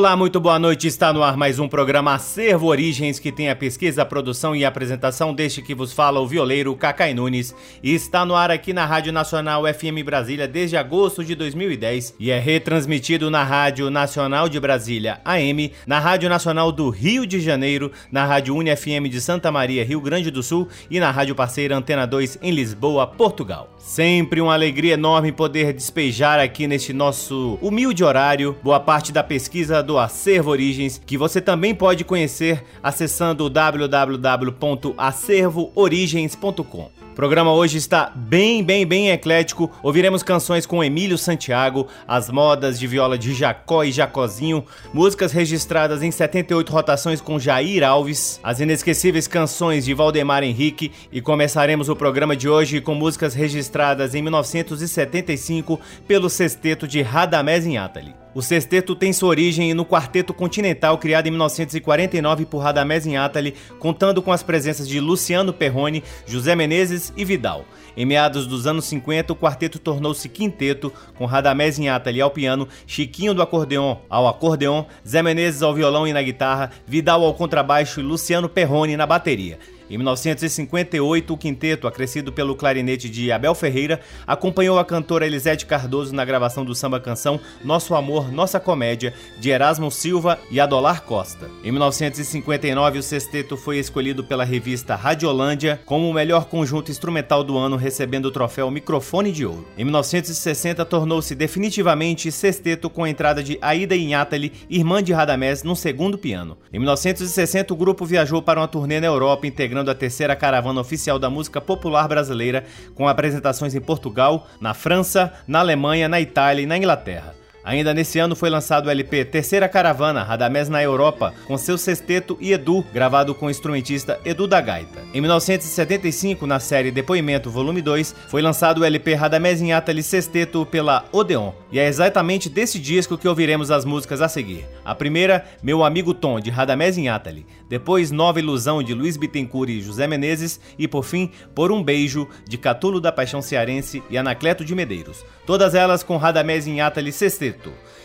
Olá, muito boa noite. Está no ar mais um programa Acervo Origens, que tem a pesquisa, a produção e a apresentação deste que vos fala o violeiro Cacai Nunes. E está no ar aqui na Rádio Nacional FM Brasília desde agosto de 2010 e é retransmitido na Rádio Nacional de Brasília AM, na Rádio Nacional do Rio de Janeiro, na Rádio Uni FM de Santa Maria, Rio Grande do Sul e na Rádio Parceira Antena 2 em Lisboa, Portugal. Sempre uma alegria enorme poder despejar aqui neste nosso humilde horário boa parte da pesquisa do Acervo Origens, que você também pode conhecer acessando www.acervoorigens.com. O programa hoje está bem, bem, bem eclético. Ouviremos canções com Emílio Santiago, as modas de viola de Jacó e Jacozinho, músicas registradas em 78 rotações com Jair Alves, as inesquecíveis canções de Valdemar Henrique e começaremos o programa de hoje com músicas registradas em 1975 pelo sexteto de Radamés Inátali. O sexteto tem sua origem no Quarteto Continental, criado em 1949 por Radamés Inátali, contando com as presenças de Luciano Perrone, José Menezes e Vidal. Em meados dos anos 50, o quarteto tornou-se quinteto, com Radamés Inátali ao piano, Chiquinho do acordeon ao acordeon, Zé Menezes ao violão e na guitarra, Vidal ao contrabaixo e Luciano Perrone na bateria. Em 1958, o quinteto, acrescido pelo clarinete de Abel Ferreira, acompanhou a cantora Elisete Cardoso na gravação do samba-canção Nosso Amor, Nossa Comédia, de Erasmo Silva e Adolar Costa. Em 1959, o sexteto foi escolhido pela revista Radiolândia como o melhor conjunto instrumental do ano, recebendo o troféu Microfone de Ouro. Em 1960, tornou-se definitivamente sexteto com a entrada de Aida Inhatali, irmã de Radamés, no segundo piano. Em 1960, o grupo viajou para uma turnê na Europa, integrando a terceira caravana oficial da música popular brasileira, com apresentações em Portugal, na França, na Alemanha, na Itália e na Inglaterra. Ainda nesse ano foi lançado o LP Terceira Caravana, Radamés na Europa, com seu sexteto e Edu, gravado com o instrumentista Edu da Gaita. Em 1975, na série Depoimento Volume 2, foi lançado o LP Radamés em Atali Sexteto pela Odeon, e é exatamente desse disco que ouviremos as músicas a seguir. A primeira, Meu Amigo Tom, de Radamés em Atali, depois Nova Ilusão, de Luiz Bittencourt e José Menezes, e por fim, Por um Beijo, de Catulo da Paixão Cearense e Anacleto de Medeiros. Todas elas com Radamés em Atali Sexteto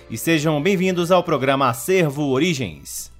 e sejam bem-vindos ao programa Acervo Origens.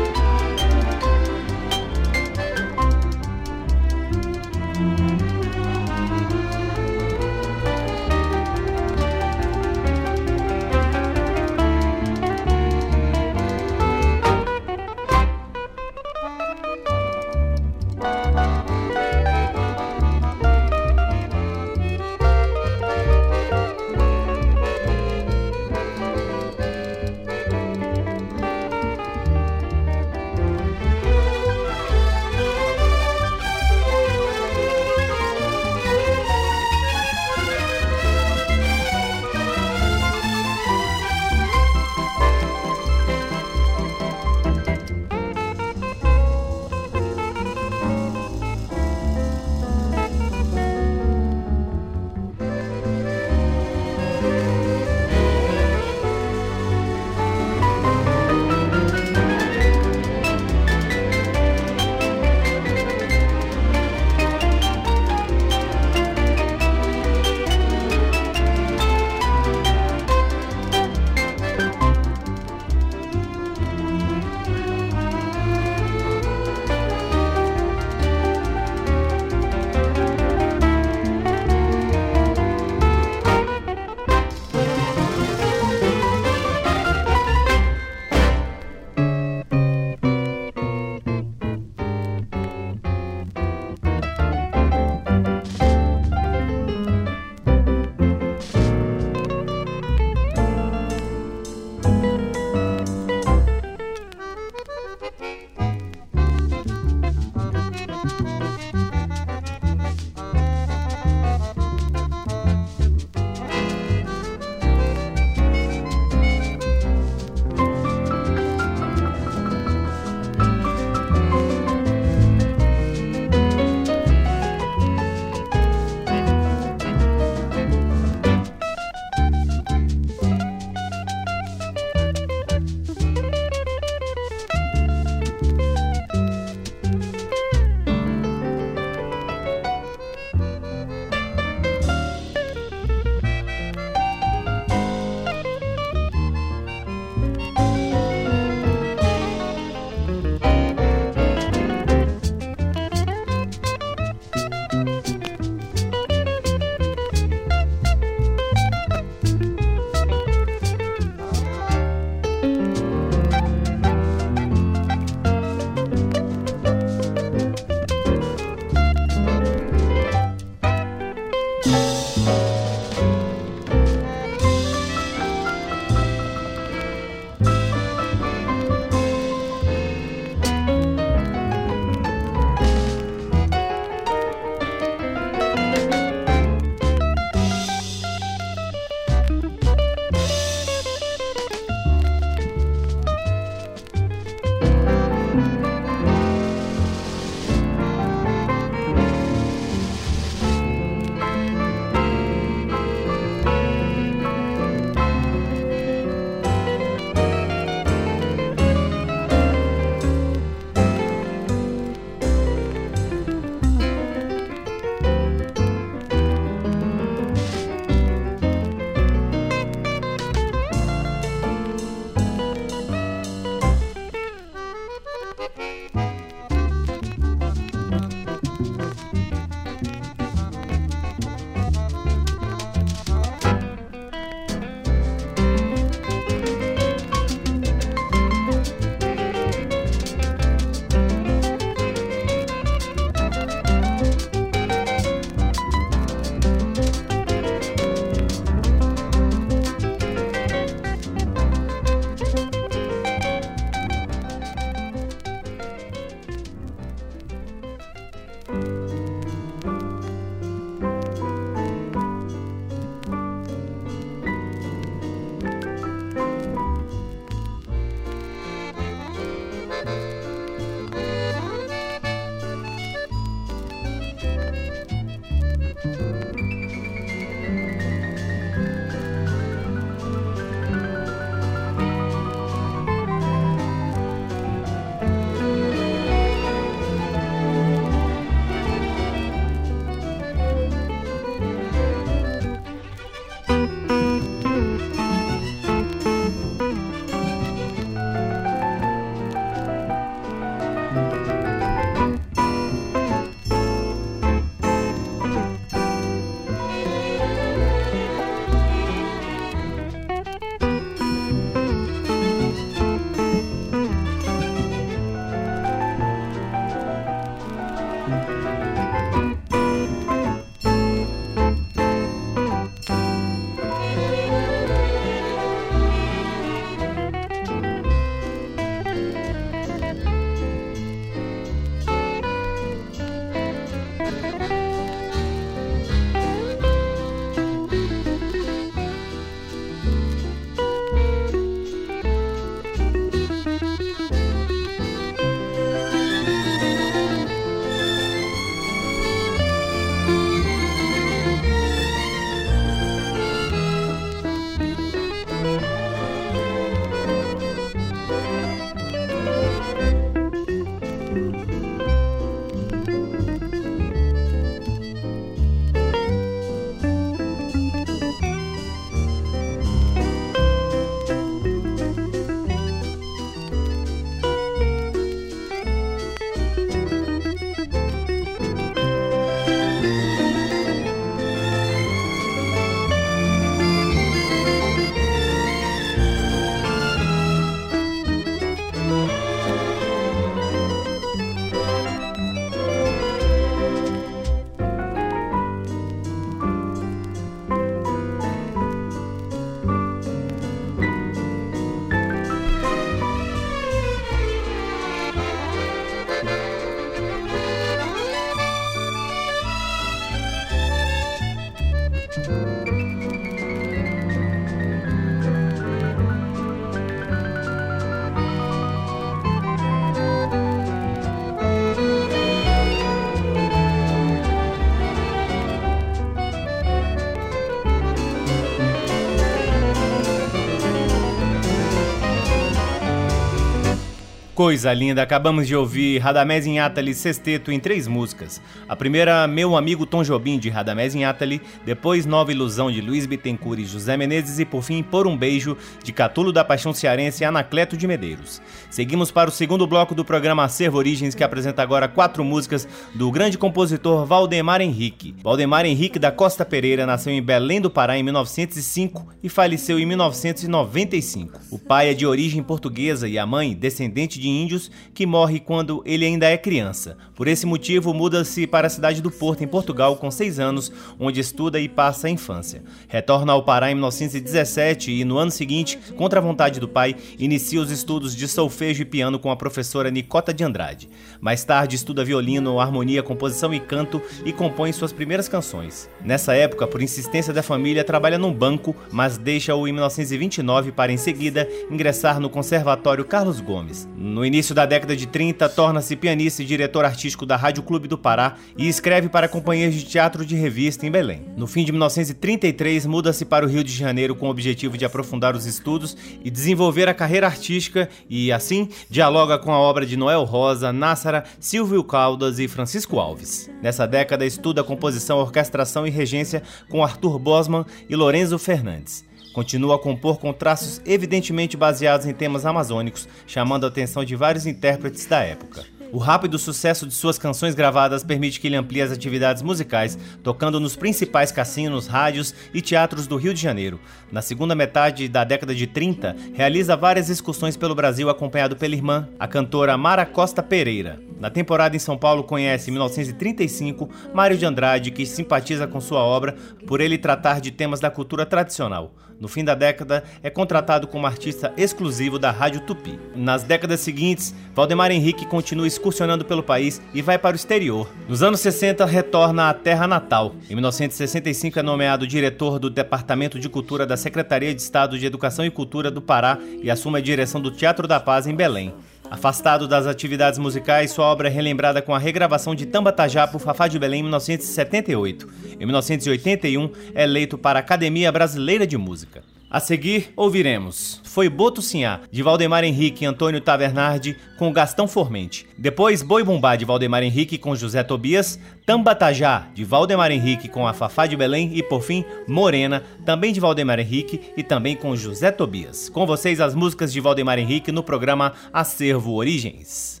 Coisa linda! Acabamos de ouvir Radamés Atali Sexteto em três músicas. A primeira, Meu Amigo Tom Jobim, de Radamés Atali, depois Nova Ilusão, de Luiz Bittencourt e José Menezes, e por fim, Por um Beijo, de Catulo da Paixão Cearense e Anacleto de Medeiros. Seguimos para o segundo bloco do programa Acervo Origens, que apresenta agora quatro músicas do grande compositor Valdemar Henrique. Valdemar Henrique da Costa Pereira nasceu em Belém do Pará em 1905 e faleceu em 1995. O pai é de origem portuguesa e a mãe, descendente de índios, que morre quando ele ainda é criança. Por esse motivo, muda-se para a cidade do Porto, em Portugal, com seis anos, onde estuda e passa a infância. Retorna ao Pará em 1917 e, no ano seguinte, contra a vontade do pai, inicia os estudos de solfejo e piano com a professora Nicota de Andrade. Mais tarde, estuda violino, harmonia, composição e canto e compõe suas primeiras canções. Nessa época, por insistência da família, trabalha num banco, mas deixa-o em 1929 para, em seguida, ingressar no Conservatório Carlos Gomes. No início da década de 30, torna-se pianista e diretor artístico da Rádio Clube do Pará e escreve para companhias de teatro de revista em Belém. No fim de 1933, muda-se para o Rio de Janeiro com o objetivo de aprofundar os estudos e desenvolver a carreira artística e, assim, dialoga com a obra de Noel Rosa, Nássara, Silvio Caldas e Francisco Alves. Nessa década, estuda composição, orquestração e regência com Arthur Bosman e Lorenzo Fernandes. Continua a compor com traços evidentemente baseados em temas amazônicos, chamando a atenção de vários intérpretes da época. O rápido sucesso de suas canções gravadas permite que ele amplie as atividades musicais, tocando nos principais cassinos, rádios e teatros do Rio de Janeiro. Na segunda metade da década de 30, realiza várias excursões pelo Brasil acompanhado pela irmã, a cantora Mara Costa Pereira. Na temporada em São Paulo, conhece em 1935 Mário de Andrade, que simpatiza com sua obra por ele tratar de temas da cultura tradicional. No fim da década, é contratado como artista exclusivo da Rádio Tupi. Nas décadas seguintes, Valdemar Henrique continua excursionando pelo país e vai para o exterior. Nos anos 60, retorna à terra natal. Em 1965, é nomeado diretor do Departamento de Cultura da Secretaria de Estado de Educação e Cultura do Pará e assume a direção do Teatro da Paz em Belém. Afastado das atividades musicais, sua obra é relembrada com a regravação de Tamba Tajá por Fafá de Belém em 1978. Em 1981, é eleito para a Academia Brasileira de Música. A seguir, ouviremos Foi Boto Sinhá, de Valdemar Henrique e Antônio Tavernardi, com Gastão Formente. Depois, Boi Bumbá, de Valdemar Henrique com José Tobias, Tambatajá, de Valdemar Henrique com a Fafá de Belém e, por fim, Morena, também de Valdemar Henrique e também com José Tobias. Com vocês, as músicas de Valdemar Henrique no programa Acervo Origens.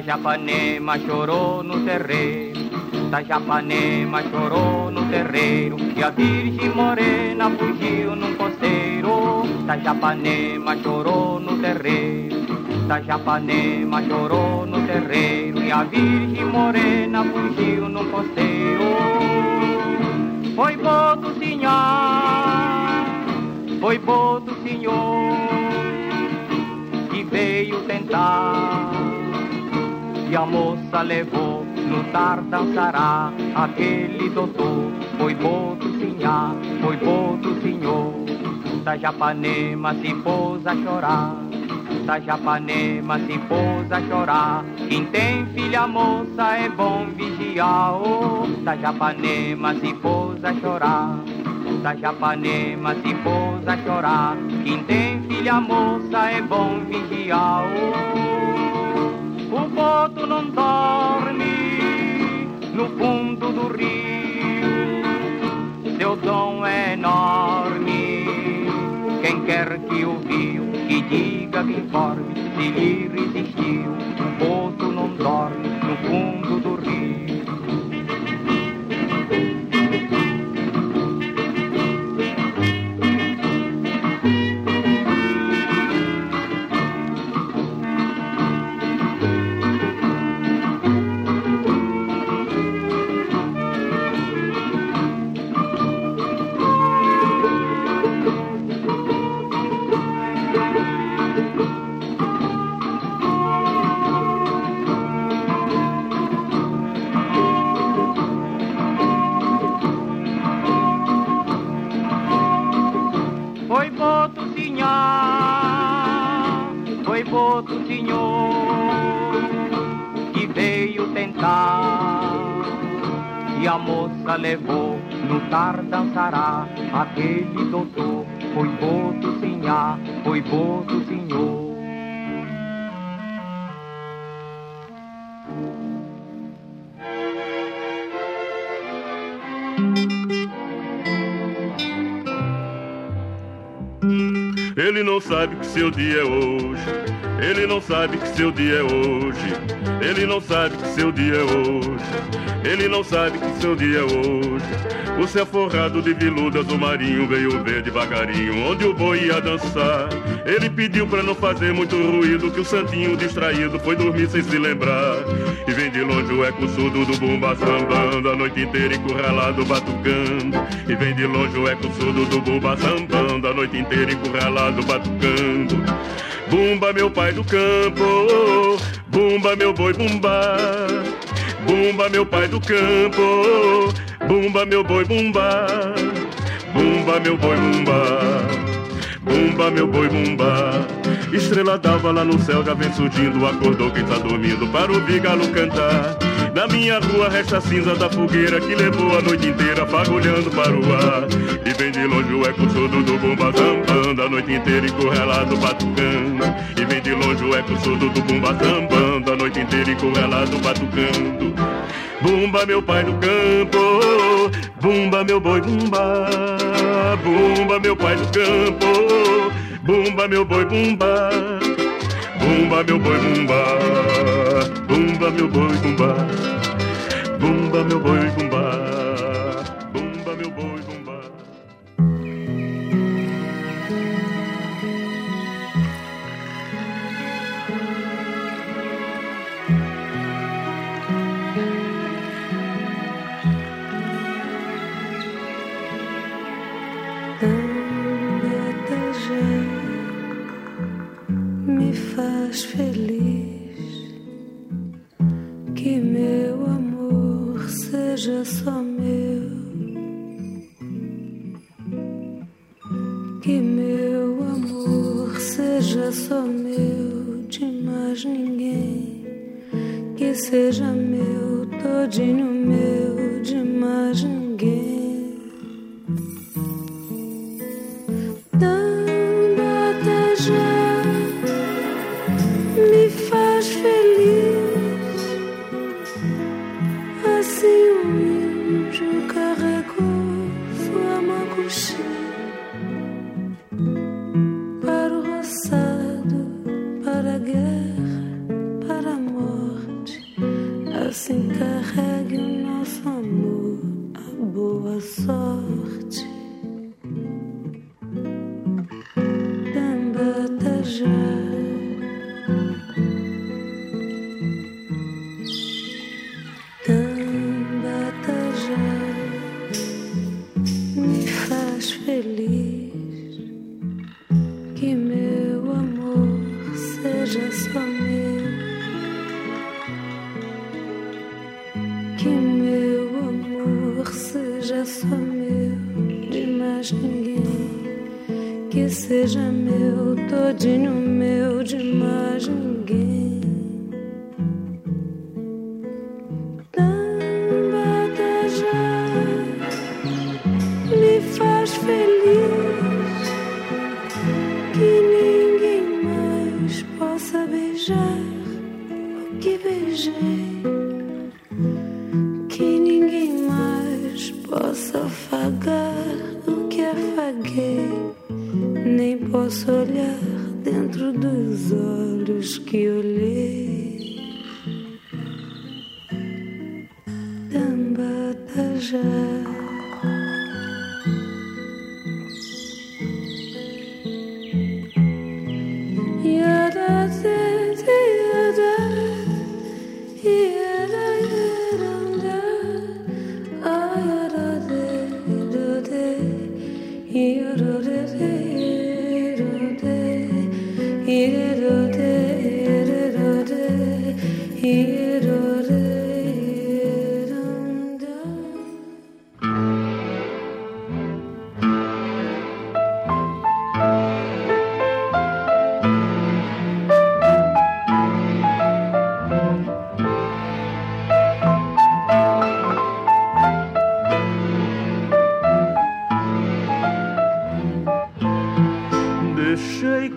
Japanema chorou no terreiro, da Japanema chorou no terreiro, e a Virgem Morena fugiu num coceiro. Da Japanema chorou no terreiro, da Japanema chorou no terreiro, e a Virgem Morena fugiu num coceiro. Foi boto sinhar, foi boto senhor, que veio tentar e a moça levou no tar dançará. Aquele doutor foi boto sinhá, foi boto senhor da Japanema se pôs a chorar da Japanema se pôs a chorar. Quem tem filha moça é bom vigiar. Oh, da Japanema se pôs a chorar da Japanema se pôs a chorar. Quem tem filha moça é bom vigiar. Oh, o boto não dorme no fundo do rio. Seu dom é enorme. Quem quer que o viu, que diga, que informe se lhe resistiu. O boto não dorme no fundo do rio. senhor que veio tentar. E a moça levou, no tardançará aquele doutor foi boto senhor, foi boto senhor. Ele não sabe que seu dia é hoje ele não sabe que seu dia é hoje. Ele não sabe que seu dia é hoje. Ele não sabe que seu dia é hoje. O céu forrado de viludas do marinho veio ver devagarinho onde o boi ia dançar. Ele pediu pra não fazer muito ruído, que o santinho distraído foi dormir sem se lembrar. E vem de longe o eco surdo do bumba sambando, a noite inteira encurralado batucando. E vem de longe o eco surdo do bumba sambando, a noite inteira encurralado batucando. Bumba, meu pai do campo, bumba, meu boi, bumba. Bumba, meu pai do campo, bumba, meu boi, bumba. Bumba, meu boi, bumba. Bumba, meu boi, bumba. Estrela d'alva lá no céu já vem surgindo, acordou quem tá dormindo para ouvir galo cantar. Na minha rua resta cinza da fogueira que levou a noite inteira fagulhando para o ar. E vem de longe o eco surdo do bumba sambando, a noite inteira encurralado batucando. E vem de longe o eco surdo do bumba sambando, a noite inteira encurralado batucando. Bumba, meu pai no campo, bumba, meu boi, bumba. Bumba, meu pai no campo, bumba, meu boi, bumba. Bumba, meu boi, bumba. Bumba, meu boi, bumba. Bumba, meu boi, bumba. Só meu, de mais ninguém, que seja meu, todinho meu,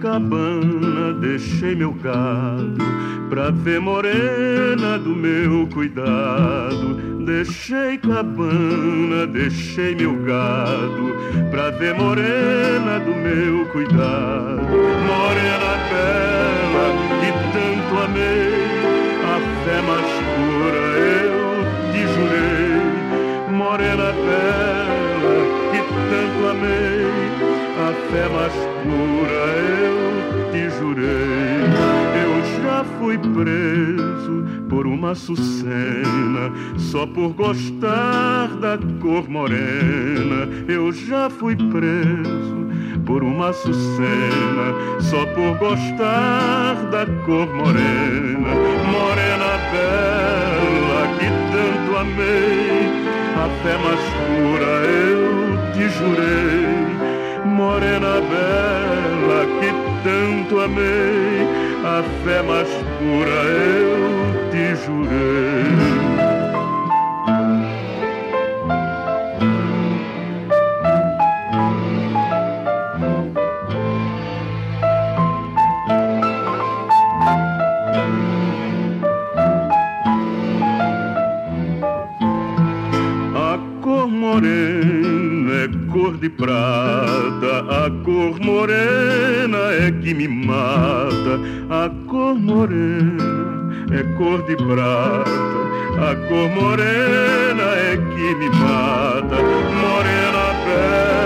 cabana, deixei meu gado pra ver morena do meu cuidado. Deixei cabana, deixei meu gado pra ver morena do meu cuidado. Morena bela que tanto amei, a fé mais pura eu te jurei. Morena bela mais pura eu te jurei. Eu já fui preso por uma sucena, só por gostar da cor morena. Eu já fui preso por uma sucena, só por gostar da cor morena. Morena bela que tanto amei, a fé mais pura eu te jurei. Morena bela que tanto amei, a fé mais pura eu te jurei. De prata, a cor morena é que me mata. A cor morena é cor de prata, a cor morena é que me mata. Morena bela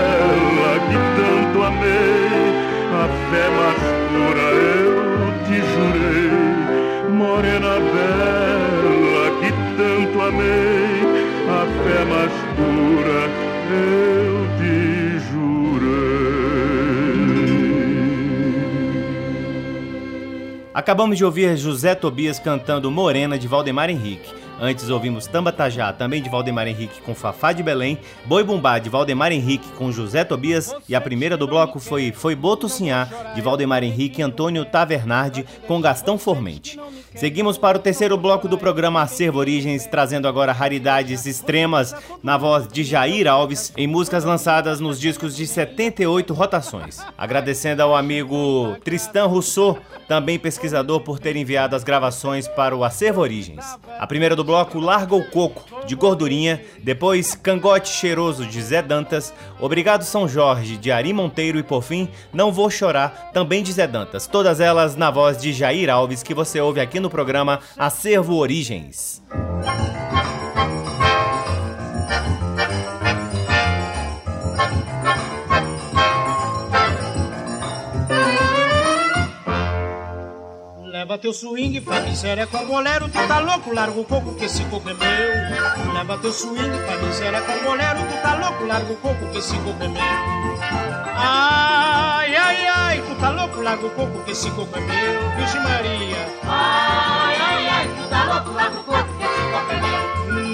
Acabamos de ouvir José Tobias cantando Morena de Valdemar Henrique. Antes ouvimos Tamba Tajá, também de Valdemar Henrique com Fafá de Belém, Boi Bumbá de Valdemar Henrique com José Tobias e a primeira do bloco foi Foi Boto Sinhá de Valdemar Henrique e Antônio Tavernardi com Gastão Formente. Seguimos para o terceiro bloco do programa Acervo Origens, trazendo agora raridades extremas na voz de Jair Alves em músicas lançadas nos discos de 78 rotações. Agradecendo ao amigo Tristan Rousseau, também pesquisador, por ter enviado as gravações para o Acervo Origens. A primeira do Larga o Coco, de Gordurinha, depois Cangote Cheiroso, de Zé Dantas, Obrigado São Jorge, de Ari Monteiro e por fim Não Vou Chorar, também de Zé Dantas. Todas elas na voz de Jair Alves, que você ouve aqui no programa Acervo Origens. Leva teu swing, faz miséria com bolero, tu tá louco, larga o coco que esse coco é meu. Leva teu swing, faz miséria com bolero, tu tá louco, larga o coco que esse coco é meu. Ai, ai, ai, tu tá louco, larga o coco que esse coco é meu, Virgem Maria. Ai, ai, ai, tu tá louco, larga o coco que esse.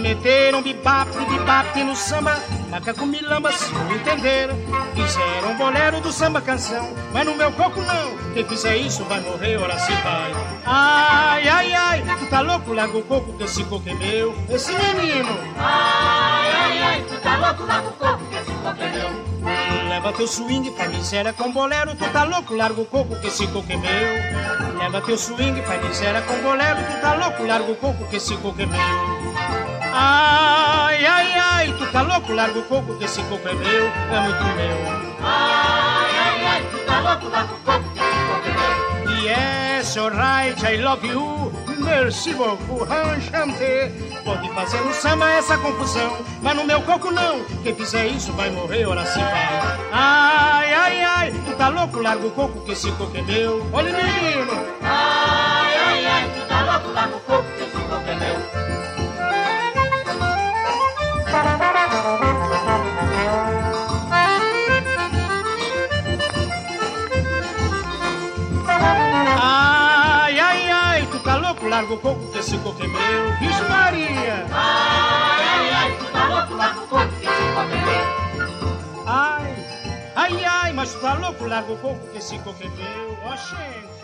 Meteram bibap, bibap no samba, macaco milamba, se não entenderam. Fizeram bolero do samba canção, mas no meu coco não. Quem fizer isso vai morrer, ora se vai. Ai, ai, ai, tu tá louco, larga o coco que esse coco é meu. Esse menino, Ai, ai, ai, tu tá louco, larga o coco que esse coco é meu. Leva teu swing pra miséria com bolero. Tu tá louco, larga o coco que esse coco é meu. Leva teu swing pra miséria com bolero. Tu tá louco, larga o coco que esse coco é meu. Ai, ai, ai, tu tá louco, larga o coco que esse coco é meu, é muito meu. Ai, ai, ai, tu tá louco, larga o coco que esse coco é meu. Yes, alright, I love you. Merci beaucoup, enchanté. Pode fazer no samba essa confusão, mas no meu coco não. Quem fizer isso vai morrer, ora se vai. Ai, ai, ai, tu tá louco, larga o coco que esse coco é meu. Olha, menino. Ai, larga o coco que esse coco é meu. Vixe Maria. Ai, ai, ai, tá louco, larga o coco que esse coco é meu. Ai, ai, ai, mas tá louco, larga o coco que esse coco é meu. Ó, gente.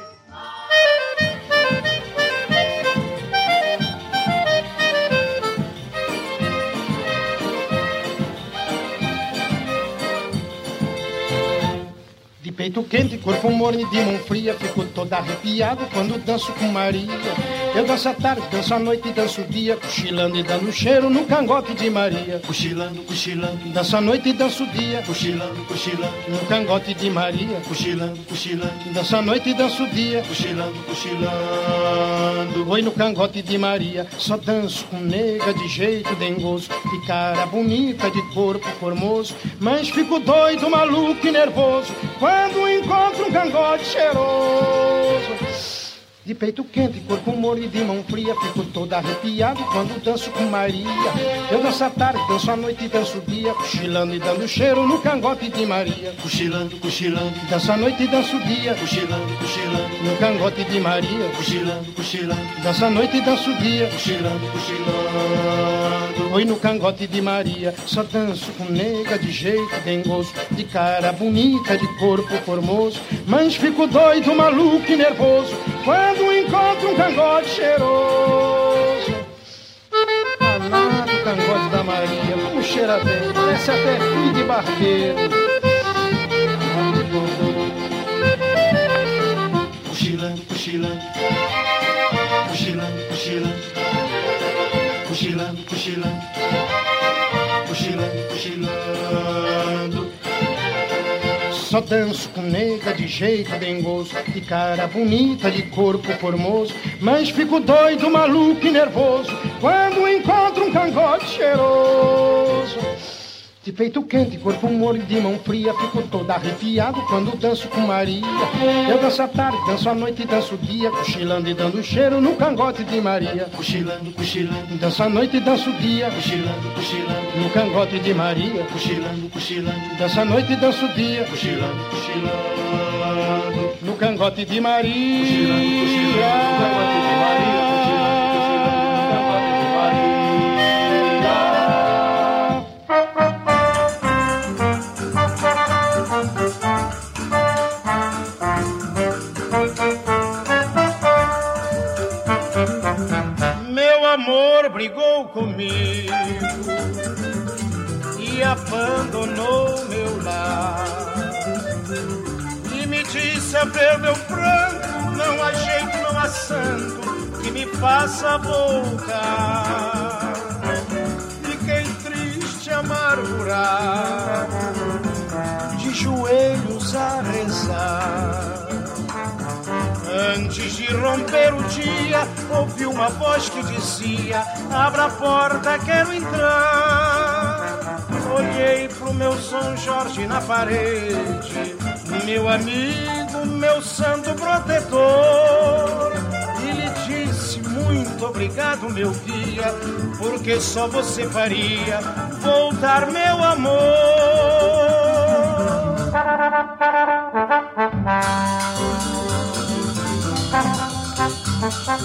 Peito quente, corpo morno e de mão fria, fico todo arrepiado quando danço com Maria. Eu danço a tarde, danço a noite e danço o dia, cochilando e dando cheiro no cangote de Maria. Cochilando, cochilando, Danço a noite e danço o dia, cochilando, cochilando, no cangote de Maria. cochilando, cochilando, Danço a noite e danço o dia, cochilando, cochilando. Oi no cangote de Maria, só danço com nega de jeito dengoso, de cara bonita, de corpo formoso, mas fico doido, maluco e nervoso quando encontro um cangote cheiroso. De peito quente, corpo morno e de mão fria, fico todo arrepiado quando danço com Maria. Eu danço a tarde, danço a noite e danço o dia, cochilando e dando cheiro no cangote de Maria. Cochilando, cochilando, Danço a noite e danço o dia, cochilando, cochilando, no cangote de Maria. cochilando, cochilando, Danço a noite e danço o dia, cochilando, cochilando. Oi no cangote de Maria, só danço com nega de jeito dengoso, de cara bonita, de corpo formoso, mas fico doido, maluco e nervoso quando encontro um cangote cheiroso. Danado cangote da Maria, como cheira bem, parece até filho de. Cochilando, cochilando, cochilando, cochilando, cochilando, cochilando, cochilando. Só danço com nega de jeito dengoso, de cara bonita, de corpo formoso, mas fico doido, maluco e nervoso quando encontro um cangote cheiroso. De peito quente, corpo morno e de mão fria, fico todo arrepiado quando danço com Maria. Eu danço a tarde, danço a noite danço o dia, cochilando e dando cheiro no cangote de Maria. Cochilando, cochilando, Danço a noite e danço o dia, cochilando, cochilando, no cangote de Maria. cochilando, cochilando, Danço a noite danço o dia, cochilando, cochilando. no cangote de Cochilando, cochilando, no cangote de Maria, Maria. cochilando, cochilando, no cangote de Maria. Amor brigou comigo e abandonou meu lar. E me disse a ver meu pranto, não há jeito, não há santo que me faça voltar. Fiquei triste, amargurado, de joelhos a rezar. Antes de romper o dia, ouvi uma voz que dizia: Abra a porta, quero entrar. Olhei pro meu São Jorge na parede, meu amigo, meu santo protetor. E lhe disse: Muito obrigado, meu guia, porque só você faria voltar, meu amor. Olhei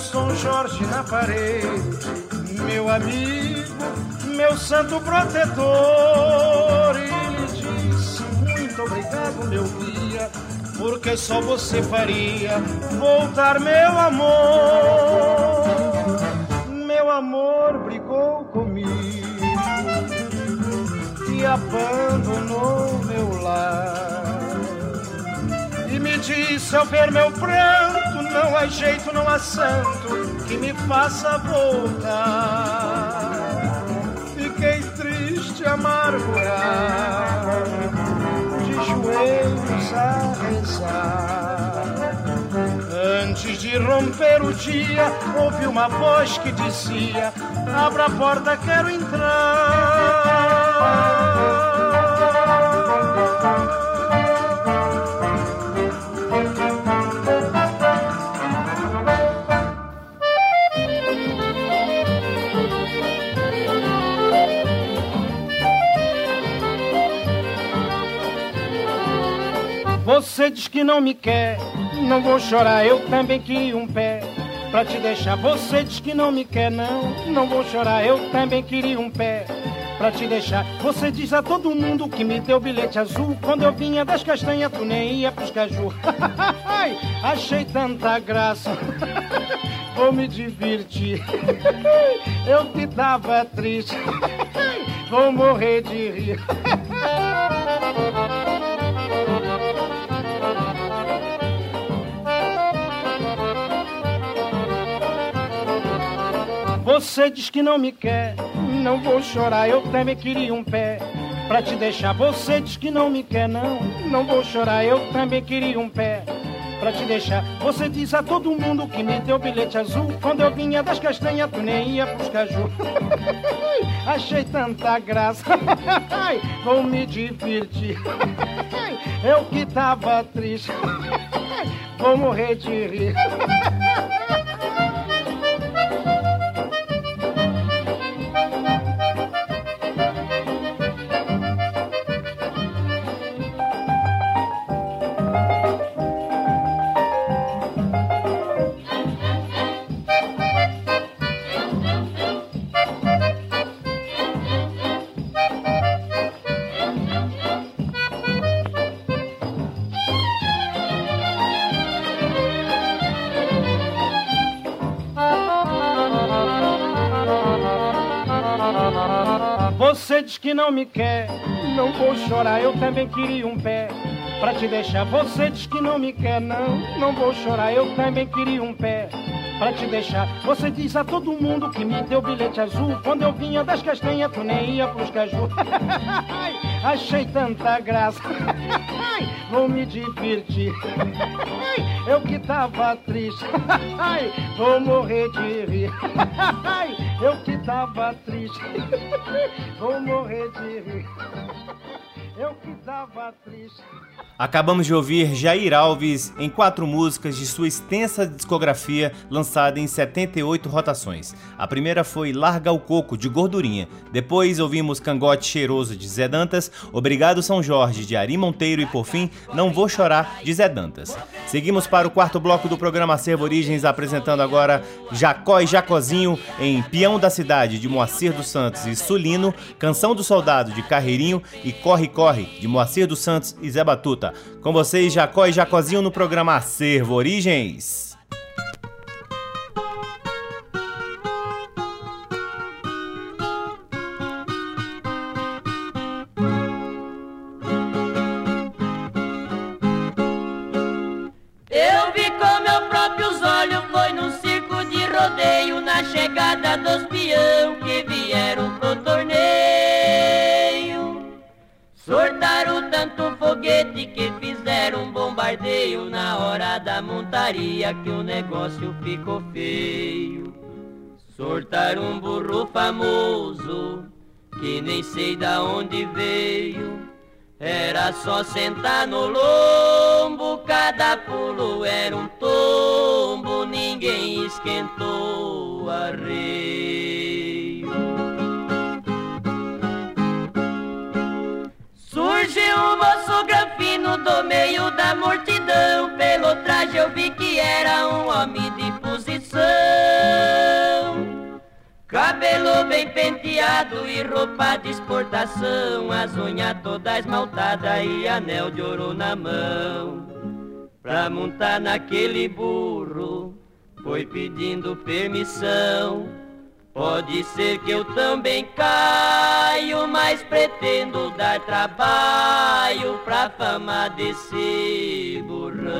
São Jorge na parede, meu amigo, meu santo protetor. E lhe disse: Muito obrigado, meu guia, porque só você faria voltar, meu amor. Meu amor brigou comigo e abandonou meu lar. E me disse ao ver meu pranto, não há jeito, não há santo que me faça voltar. Fiquei triste, amargurado, de joelhos a rezar. Antes de romper o dia, ouvi uma voz que dizia: Abra a porta, quero entrar. Você diz que não me quer, não vou chorar, eu também queria um pé pra te deixar. Você diz que não me quer, não, não vou chorar, eu também queria um pé pra te deixar. Você diz a todo mundo que me deu bilhete azul. Quando eu vinha das castanhas, tu nem ia pros caju. Achei tanta graça, vou me divertir. Eu que tava triste, vou morrer de rir. Você diz que não me quer, não vou chorar, eu também queria um pé pra te deixar. Você diz que não me quer, não, não vou chorar, eu também queria um pé pra te deixar. Você diz a todo mundo que me deu bilhete azul. Quando eu vinha das castanhas, tu nem ia pros caju. Achei tanta graça, vou me divertir. Eu que tava triste, vou morrer de rir. Diz que não me quer, não vou chorar, eu também queria um pé pra te deixar. Você diz que não me quer, não, não vou chorar, eu também queria um pé pra te deixar. Você diz a todo mundo que me deu bilhete azul. Quando eu vinha das castanhas, tu nem ia pros caju. Achei tanta graça, vou me divertir. Eu que tava triste, vou morrer de rir. Eu que tava triste, vou morrer de rir. Eu que tava triste. Acabamos de ouvir Jair Alves em quatro músicas de sua extensa discografia lançada em 78 rotações. A primeira foi Larga o Coco, de Gordurinha. Depois ouvimos Cangote Cheiroso, de Zé Dantas, Obrigado São Jorge, de Ari Monteiro e, por fim, Não Vou Chorar, de Zé Dantas. Seguimos para o quarto bloco do programa Acervo Origens, apresentando agora Jacó e Jacozinho em Peão da Cidade, de Moacir dos Santos e Sulino, Canção do Soldado, de Carreirinho e Corre Corre, de Moacir dos Santos e Zé Batuta. Com vocês, Jacó e Jacozinho no programa Acervo Origens. Bombardeio na hora da montaria que o negócio ficou feio. Sortaram um burro famoso que nem sei da onde veio. Era só sentar no lombo, cada pulo era um tombo, ninguém esquentou o arreio. Surgiu um moço granfino do meio da multidão, pelo traje eu vi que era um homem de posição. Cabelo bem penteado e roupa de exportação, as unhas todas esmaltadas e anel de ouro na mão. Pra montar naquele burro, foi pedindo permissão. Pode ser que eu também caio, pretendo dar trabalho pra fama desse burrão.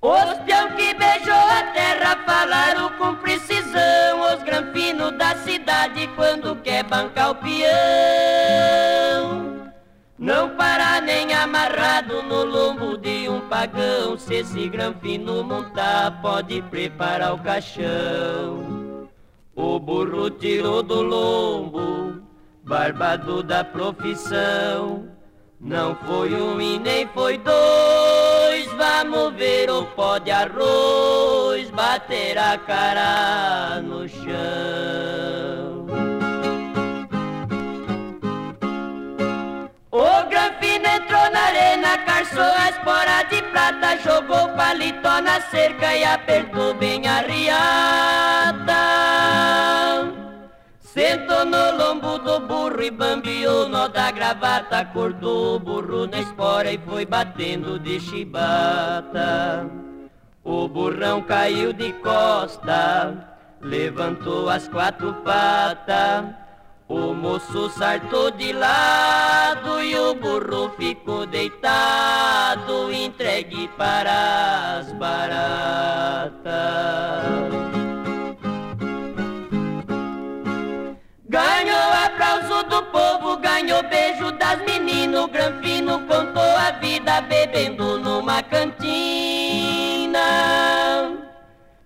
Os peão que beijou a terra falaram com precisão Os granfinos da cidade quando quer bancar o peão Não para nem amarrado no lombo de um pagão. Se esse granfino montar pode preparar o caixão. O burro tirou do lombo, barbado da profissão. Não foi um e nem foi dois, vamos ver o pó de arroz bater a cara no chão. Passou a espora de prata, jogou paletó na cerca e apertou bem a riata. Sentou no lombo do burro e bambiou o nó da gravata, cortou o burro na espora e foi batendo de chibata. O burrão caiu de costa, levantou as quatro patas. O moço sartou de lado e o burro ficou deitado, entregue para as baratas. Ganhou aplauso do povo, ganhou beijo das meninas. O Granfino contou a vida bebendo numa cantina.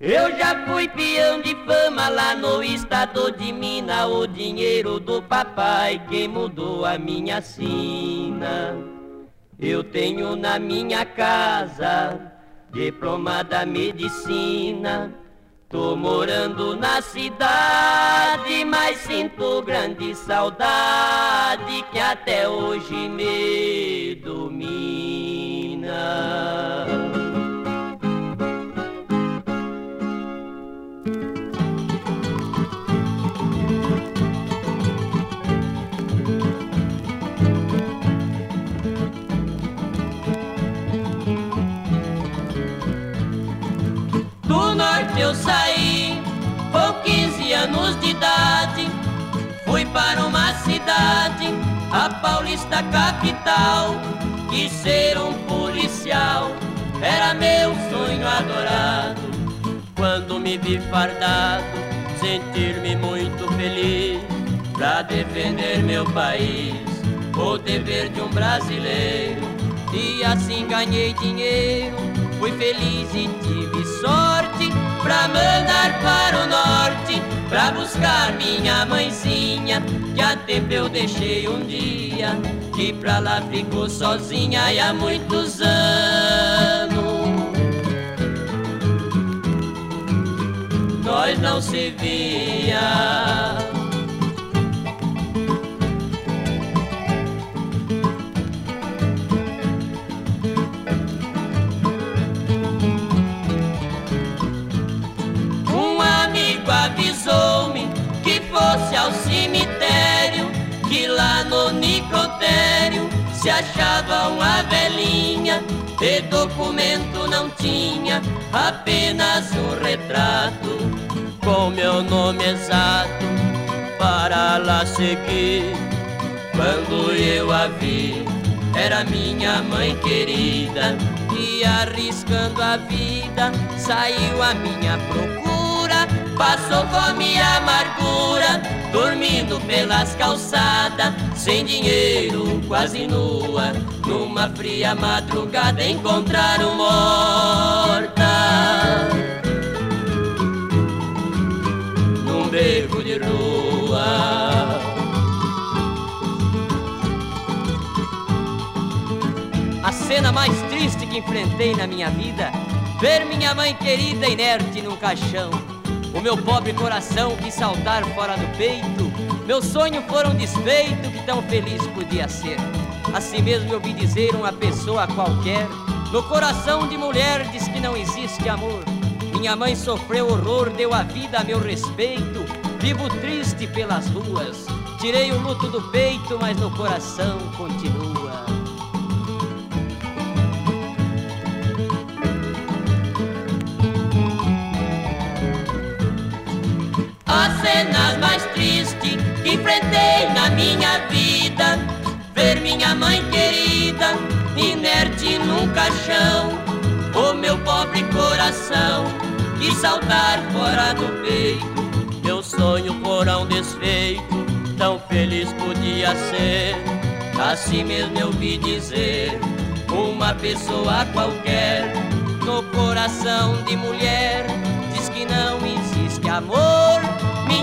Eu já fui peão de fama lá no estado de Minas. O dinheiro do papai quem mudou a minha sina. Eu tenho na minha casa diploma da medicina. Tô morando na cidade, mas sinto grande saudade que até hoje me domina. Para uma cidade, a Paulista capital. Quis ser um policial, era meu sonho adorado. Quando me vi fardado, sentir-me muito feliz. Pra defender meu país, o dever de um brasileiro. E assim ganhei dinheiro, fui feliz e tive sorte pra mandar para o norte, pra buscar minha mãezinha, que a tempo eu deixei um dia, que pra lá ficou sozinha e há muitos anos. Nós não se via. Avisou-me que fosse ao cemitério, que lá no necrotério se achava uma velhinha, e documento não tinha, apenas um retrato com meu nome exato para lá seguir. Quando eu a vi, era minha mãe querida e arriscando a vida saiu a minha procura. Passou fome e amargura, dormindo pelas calçadas, sem dinheiro, quase nua. Numa fria madrugada encontraram morta. Num beco de rua. A cena mais triste que enfrentei na minha vida, ver minha mãe querida inerte num caixão. O meu pobre coração quis saltar fora do peito, meu sonho foram desfeito que tão feliz podia ser. Assim mesmo eu vi dizer uma pessoa qualquer, no coração de mulher diz que não existe amor. Minha mãe sofreu horror, deu a vida a meu respeito, vivo triste pelas ruas. Tirei o luto do peito, mas no coração continua. As cenas mais tristes que enfrentei na minha vida. Ver minha mãe querida inerte num caixão O meu pobre coração quis saltar fora do peito. Meu sonho um desfeito, tão feliz podia ser. Assim mesmo eu vi dizer, uma pessoa qualquer No coração de mulher, diz que não existe amor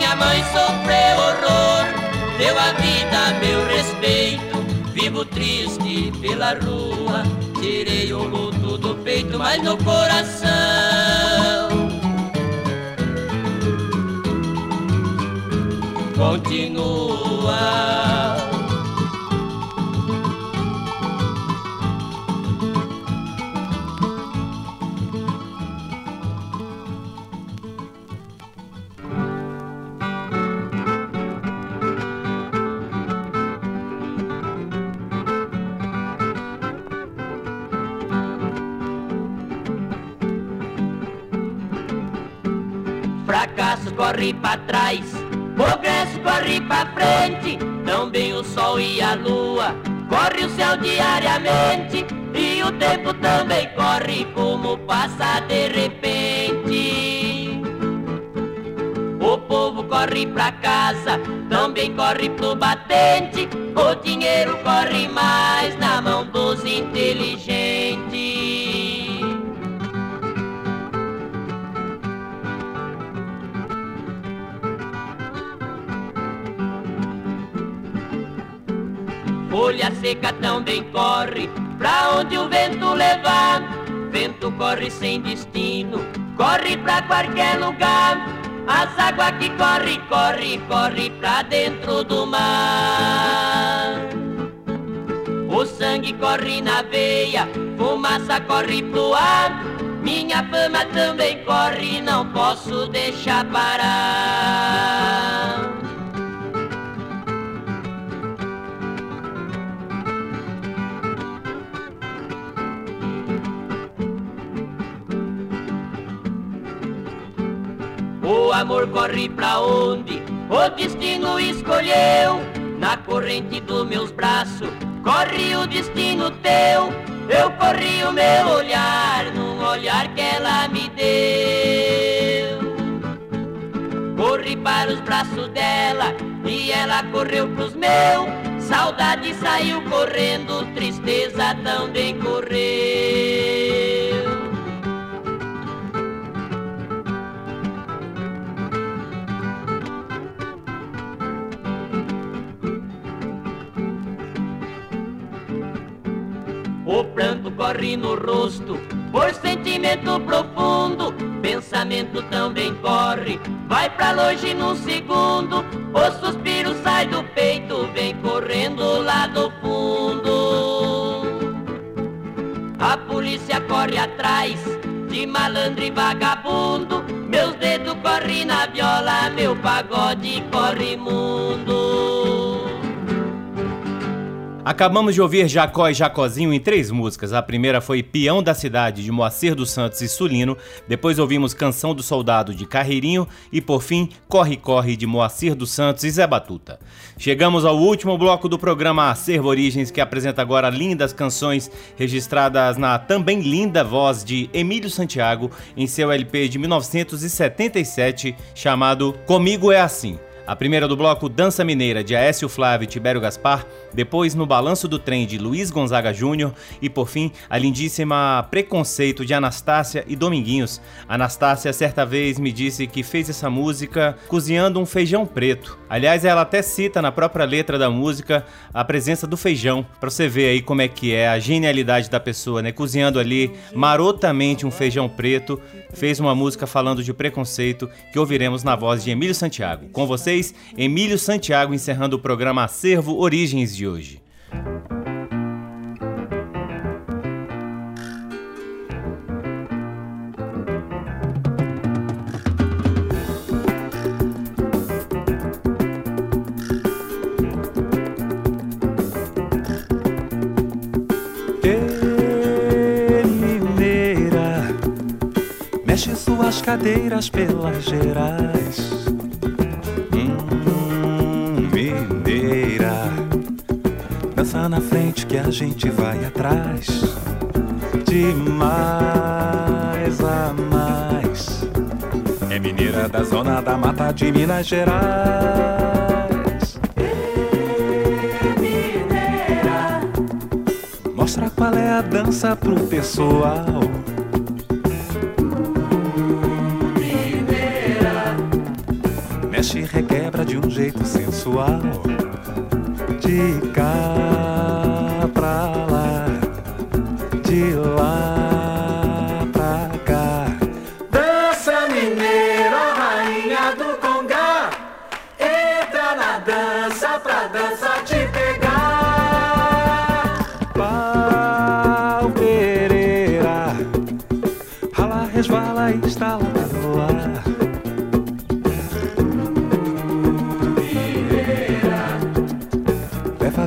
minha mãe sofreu horror, deu a vida meu respeito. Vivo triste pela rua, tirei o luto do peito, mas no coração. Continua. Corre pra trás, progresso corre pra frente, também o sol e a lua, corre o céu diariamente, e o tempo também corre como passa de repente. O povo corre pra casa, também corre pro batente, o dinheiro corre mais na mão dos inteligentes. Folha seca também corre, pra onde o vento levar. Vento corre sem destino, corre pra qualquer lugar. As águas que corre, corre, corre pra dentro do mar. O sangue corre na veia, fumaça corre pro ar. Minha fama também corre, não posso deixar parar. Amor corre pra onde o destino escolheu. Na corrente dos meus braços corre o destino teu. Eu corri o meu olhar num olhar que ela me deu. Corri para os braços dela e ela correu pros meus. Saudade saiu correndo, tristeza também correu. O pranto corre no rosto, por sentimento profundo. Pensamento também corre, vai pra longe num segundo. O suspiro sai do peito, vem correndo lá do fundo. A polícia corre atrás de malandro e vagabundo. Meus dedos correm na viola, meu pagode corre mundo. Acabamos de ouvir Jacó e Jacozinho em três músicas. A primeira foi Peão da Cidade, de Moacir dos Santos e Sulino. Depois ouvimos Canção do Soldado, de Carreirinho. E por fim, Corre Corre, de Moacir dos Santos e Zé Batuta. Chegamos ao último bloco do programa Acervo Origens, que apresenta agora lindas canções registradas na também linda voz de Emílio Santiago em seu LP de 1977, chamado Comigo é Assim. A primeira do bloco Dança Mineira de Aécio Flávio e Tibério Gaspar, depois No Balanço do Trem de Luiz Gonzaga Júnior e por fim a lindíssima Preconceito de Anastácia e Dominguinhos. Anastácia certa vez me disse que fez essa música cozinhando um feijão preto. Aliás, ela até cita na própria letra da música a presença do feijão, para você ver aí como é que é a genialidade da pessoa, né? Cozinhando ali marotamente um feijão preto, fez uma música falando de preconceito que ouviremos na voz de Emílio Santiago. Com vocês Emílio Santiago encerrando o programa Acervo Origens de hoje. Cadeiras pelas gerais. Na frente que a gente vai atrás de mais a mais. É mineira da zona da mata de Minas Gerais. mineira, mostra qual é a dança pro pessoal. Mineira, mexe e requebra de um jeito sensual de de lá pra cá. Dança mineira, rainha do Congá, entra na dança pra dança te pegar. Pau Pereira, rala, resvala e estala no ar.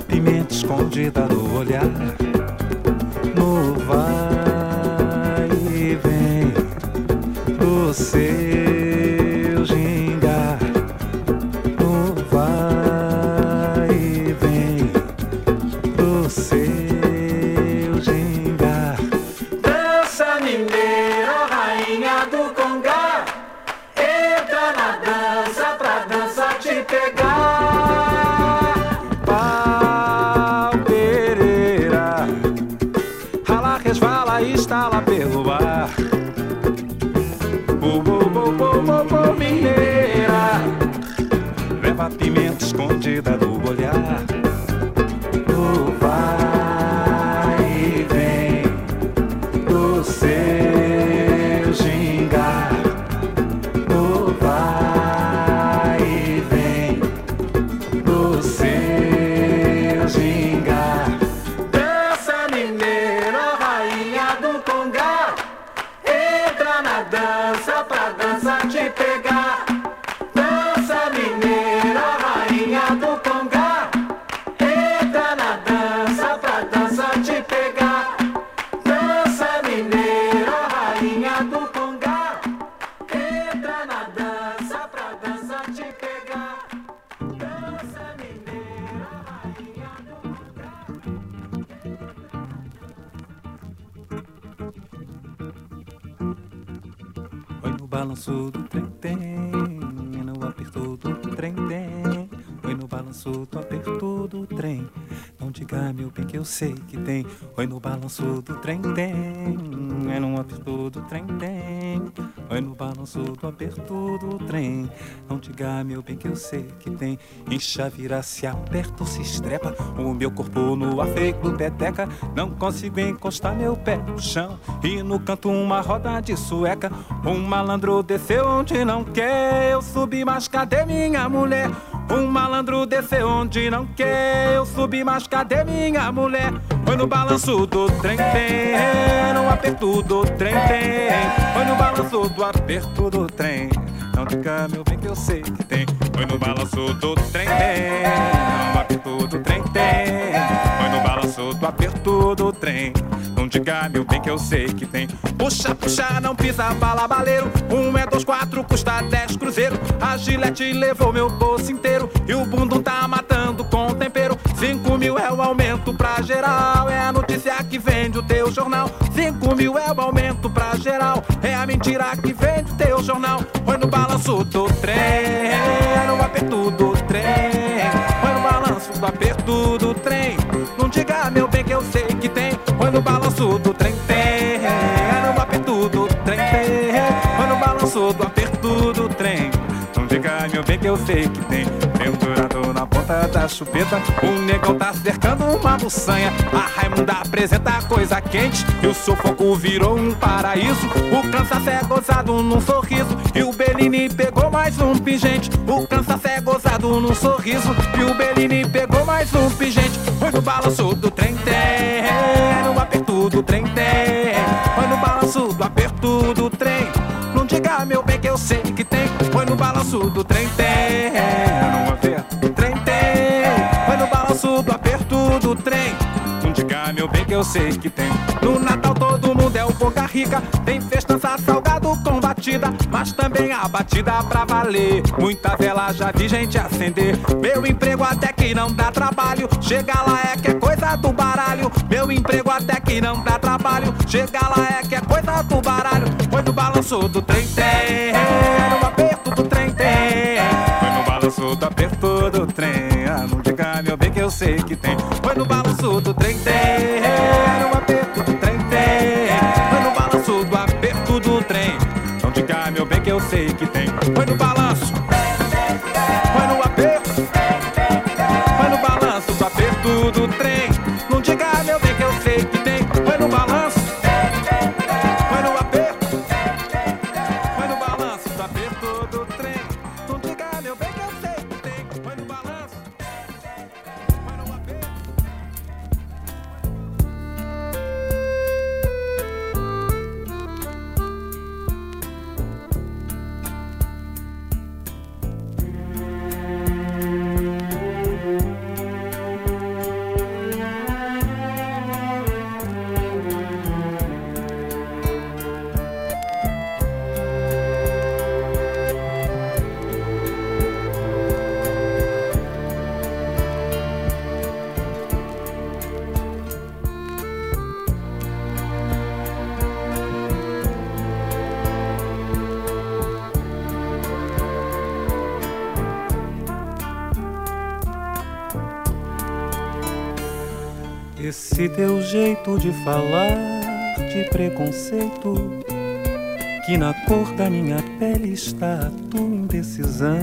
pimenta escondida no olhar. Balanço do trem tem, no aperto do trem tem. Oi no balanço do aperto do trem. Não diga meu bem que eu sei que tem. Oi no balanço do trem tem, é no aperto do trem Oi no balanço do aperto do trem. Não diga meu bem que eu sei que tem. Incha, vira, se aperta ou se estrepa. O meu corpo no afeito peteca. Não consigo encostar meu pé no chão. E no canto uma roda de sueca. Um malandro desceu onde não quer. Eu subi, mas cadê minha mulher? Um malandro desceu onde não quer. Eu subi, mas cadê minha mulher? Foi no balanço do trem, tem. No aperto do trem, tem. Foi no balanço do aperto do trem. Não diga, meu bem, que eu sei que tem. Foi no balanço do trem, tem. No aperto do trem, tem. Foi no balanço do aperto do trem. Diga, meu bem, que eu sei que tem. Puxa, puxa, não pisa bala, baleiro. Um é dois, quatro, custa dez cruzeiro. A gilete levou meu bolso inteiro. E o bundo tá matando com tempero. Cinco mil é o aumento pra geral. É a notícia que vende o teu jornal. Cinco mil é o aumento pra geral. É a mentira que vende o teu jornal. Foi no balanço do trem. No aperto do trem. Foi no balanço do aperto do trem. Não diga, meu bem, que eu sei que no balanço do trem. Tem. No aperto do trem. Foi no balanço do aperto do trem. Não diga, meu bem, que eu sei que tem. Ponta da chupeta, o negão tá cercando uma buçanha. A Raimunda apresenta coisa quente e o sufoco virou um paraíso. O cansaço é gozado num sorriso e o Bellini pegou mais um pingente. O cansaço é gozado num sorriso e o Bellini pegou mais um pingente. Foi no balanço do trem, no aperto do trem. Foi no balanço do aperto do trem. Não diga, meu bem, que eu sei que tem. Foi no balanço do trem, tem. Que eu sei que tem. No Natal todo mundo é o boca rica. Tem festança salgado com batida, mas também a batida pra valer. Muita vela já vi gente acender. Meu emprego até que não dá trabalho. Chega lá é que é coisa do baralho. Meu emprego até que não dá trabalho. Chega lá é que é coisa do baralho. Foi no balanço do trem, tem. No aperto do trem, tem. Foi no balanço do aperto do trem. Meu bem, que eu sei que tem. Foi no balanço do trem, tem. No aperto do trem, tem. Foi no balanço do aperto do trem. Não diga, meu bem, que eu sei que tem. Foi no balanço. Esse teu jeito de falar de preconceito, que na cor da minha pele está a tua indecisão.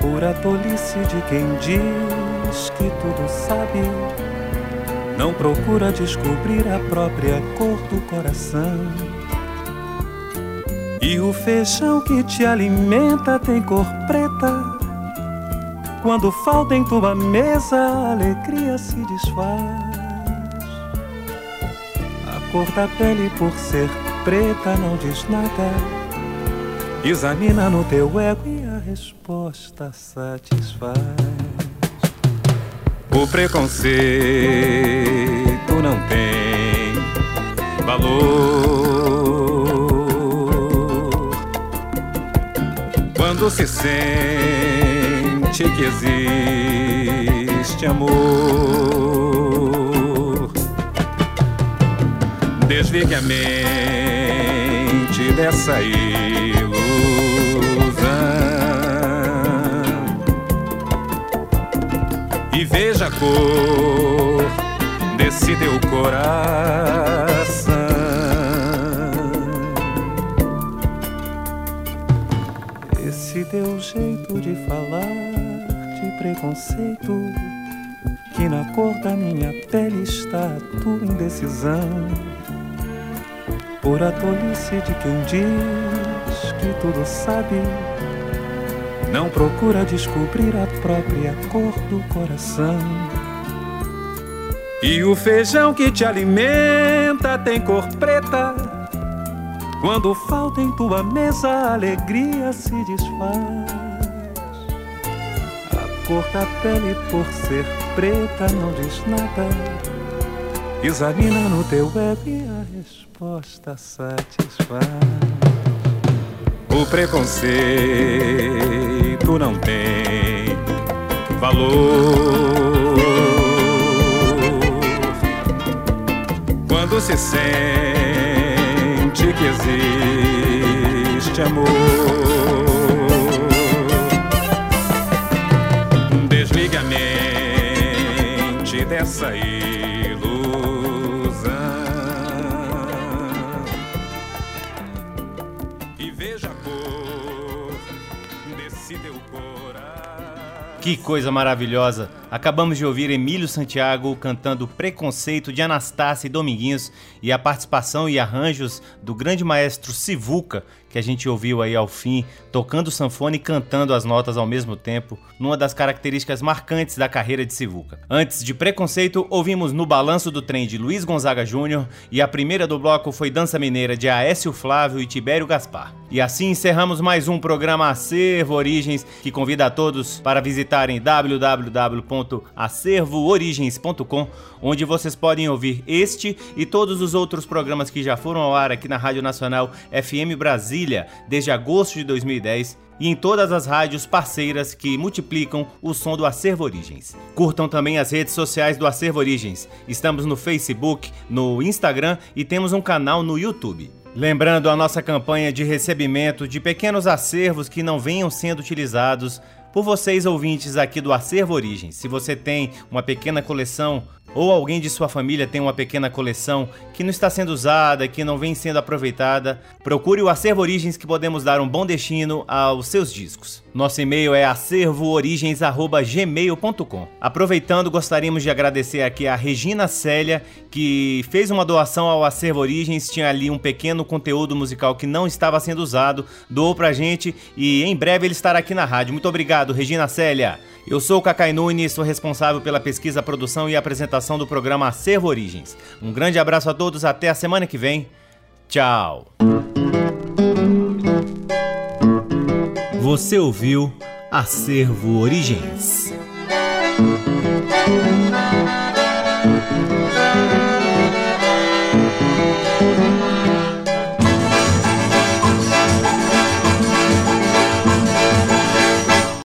Pura tolice de quem diz que tudo sabe, não procura descobrir a própria cor do coração. E o feijão que te alimenta tem cor preta. Quando falta em tua mesa, a alegria se desfaz. A cor da pele, por ser preta, não diz nada. Examina no teu ego e a resposta satisfaz. O preconceito não tem valor. Quando se sente que existe amor, desligue a mente dessa ilusão. E veja a cor desse teu coração. Teu jeito de falar preconceito, que na cor da minha pele está a tua indecisão. Por a tolice de quem diz que tudo sabe, não procura descobrir a própria cor do coração. E o feijão que te alimenta tem cor preta. Quando falta em tua mesa, a alegria se desfaz. Cor da pele, por ser preta, não diz nada. Examina no teu ego e a resposta satisfaz. O preconceito não tem valor. Quando se sente que existe amor, dessa ilusão e veja a cor desse teu coração. Que coisa maravilhosa! Acabamos de ouvir Emílio Santiago cantando Preconceito de Anastácia e Dominguinhos e a participação e arranjos do grande maestro Sivuca, que a gente ouviu aí ao fim, tocando sanfone e cantando as notas ao mesmo tempo, numa das características marcantes da carreira de Sivuca. Antes de Preconceito, ouvimos No Balanço do Trem de Luiz Gonzaga Júnior e a primeira do bloco foi Dança Mineira de Aécio Flávio e Tibério Gaspar. E assim encerramos mais um programa Acervo Origens, que convida a todos para visitarem www.acervoorigens.com, onde vocês podem ouvir este e todos os outros programas que já foram ao ar aqui na Rádio Nacional FM Brasília desde agosto de 2010 e em todas as rádios parceiras que multiplicam o som do Acervo Origens. Curtam também as redes sociais do Acervo Origens. Estamos no Facebook, no Instagram e temos um canal no YouTube. Lembrando a nossa campanha de recebimento de pequenos acervos que não venham sendo utilizados por vocês ouvintes aqui do Acervo Origens. Se você tem uma pequena coleção ou alguém de sua família tem uma pequena coleção que não está sendo usada, que não vem sendo aproveitada, procure o Acervo Origens que podemos dar um bom destino aos seus discos. Nosso e-mail é acervoorigens@gmail.com. Aproveitando, gostaríamos de agradecer aqui a Regina Célia, que fez uma doação ao Acervo Origens, tinha ali um pequeno conteúdo musical que não estava sendo usado, doou pra gente e em breve ele estará aqui na rádio. Muito obrigado, Regina Célia. Eu sou o Cacai Nunes, sou responsável pela pesquisa, produção e apresentação do programa Acervo Origens. Um grande abraço a todos, até a semana que vem. Tchau. Você ouviu Acervo Origens.